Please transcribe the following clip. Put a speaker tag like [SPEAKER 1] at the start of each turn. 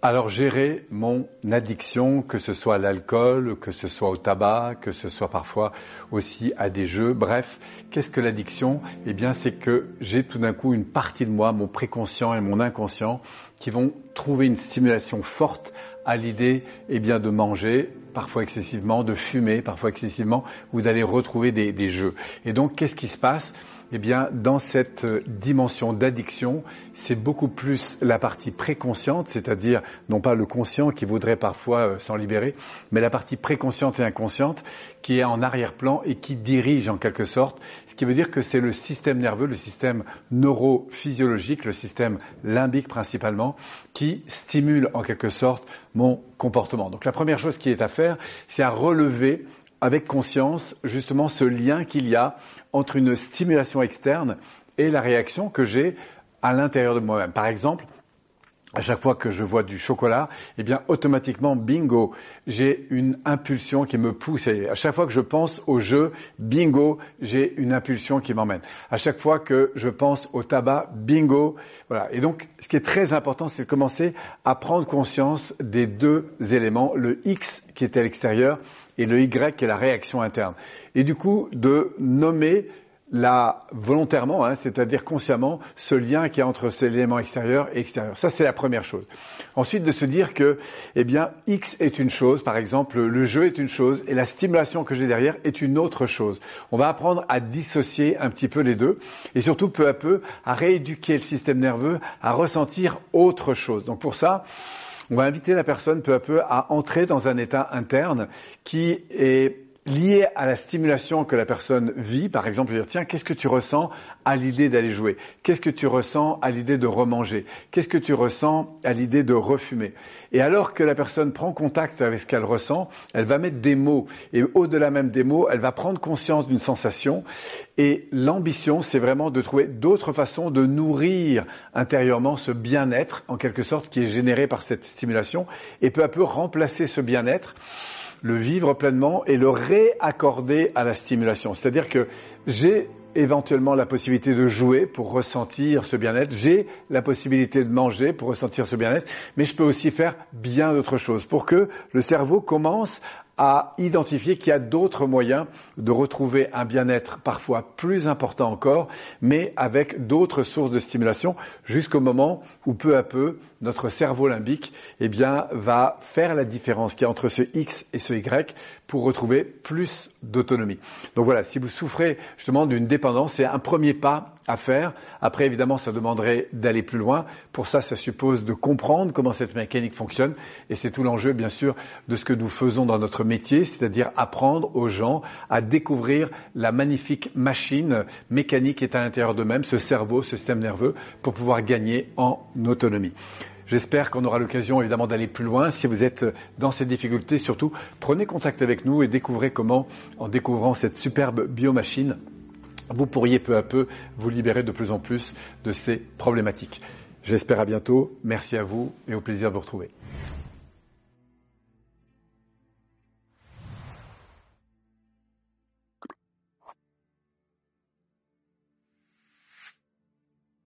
[SPEAKER 1] Alors gérer mon addiction, que ce soit à l'alcool, que ce soit au tabac, que ce soit parfois aussi à des jeux, bref, qu'est-ce que l'addiction? Eh bien c'est que j'ai tout d'un coup une partie de moi, mon préconscient et mon inconscient, qui vont trouver une stimulation forte à l'idée eh bien de manger, parfois excessivement, de fumer, parfois excessivement, ou d'aller retrouver des, des jeux. Et donc qu'est-ce qui se passe? Eh bien, dans cette dimension d'addiction, c'est beaucoup plus la partie préconsciente, c'est-à-dire non pas le conscient qui voudrait parfois euh, s'en libérer, mais la partie préconsciente et inconsciente qui est en arrière-plan et qui dirige en quelque sorte, ce qui veut dire que c'est le système nerveux, le système neurophysiologique, le système limbique principalement, qui stimule en quelque sorte mon comportement. Donc la première chose qui est à faire, c'est à relever avec conscience justement ce lien qu'il y a entre une stimulation externe et la réaction que j'ai à l'intérieur de moi-même. Par exemple, à chaque fois que je vois du chocolat, eh bien automatiquement, bingo, j'ai une impulsion qui me pousse. à chaque fois que je pense au jeu, bingo, j'ai une impulsion qui m'emmène. À chaque fois que je pense au tabac, bingo, voilà. Et donc, ce qui est très important, c'est de commencer à prendre conscience des deux éléments, le X qui est à l'extérieur et le Y qui est la réaction interne. Et du coup, de nommer là volontairement, hein, c'est-à-dire consciemment, ce lien qui est entre ces éléments extérieurs et extérieurs. Ça, c'est la première chose. Ensuite, de se dire que, eh bien, X est une chose, par exemple, le jeu est une chose, et la stimulation que j'ai derrière est une autre chose. On va apprendre à dissocier un petit peu les deux, et surtout peu à peu à rééduquer le système nerveux à ressentir autre chose. Donc pour ça, on va inviter la personne peu à peu à entrer dans un état interne qui est lié à la stimulation que la personne vit, par exemple, dire tiens, qu'est-ce que tu ressens à l'idée d'aller jouer? Qu'est-ce que tu ressens à l'idée de remanger? Qu'est-ce que tu ressens à l'idée de refumer? Et alors que la personne prend contact avec ce qu'elle ressent, elle va mettre des mots. Et au-delà même des mots, elle va prendre conscience d'une sensation. Et l'ambition, c'est vraiment de trouver d'autres façons de nourrir intérieurement ce bien-être en quelque sorte qui est généré par cette stimulation et peu à peu remplacer ce bien-être le vivre pleinement et le réaccorder à la stimulation. C'est-à-dire que j'ai éventuellement la possibilité de jouer pour ressentir ce bien-être, j'ai la possibilité de manger pour ressentir ce bien-être, mais je peux aussi faire bien d'autres choses pour que le cerveau commence à identifier qu'il y a d'autres moyens de retrouver un bien-être parfois plus important encore, mais avec d'autres sources de stimulation jusqu'au moment où peu à peu notre cerveau limbique eh bien, va faire la différence qu'il y a entre ce X et ce Y pour retrouver plus d'autonomie. Donc voilà, si vous souffrez justement d'une dépendance, c'est un premier pas à faire. Après, évidemment, ça demanderait d'aller plus loin. Pour ça, ça suppose de comprendre comment cette mécanique fonctionne. Et c'est tout l'enjeu, bien sûr, de ce que nous faisons dans notre métier, c'est-à-dire apprendre aux gens à découvrir la magnifique machine mécanique qui est à l'intérieur d'eux-mêmes, ce cerveau, ce système nerveux, pour pouvoir gagner en autonomie. J'espère qu'on aura l'occasion évidemment d'aller plus loin. Si vous êtes dans ces difficultés, surtout, prenez contact avec nous et découvrez comment, en découvrant cette superbe biomachine, vous pourriez peu à peu vous libérer de plus en plus de ces problématiques. J'espère à bientôt. Merci à vous et au plaisir de vous retrouver.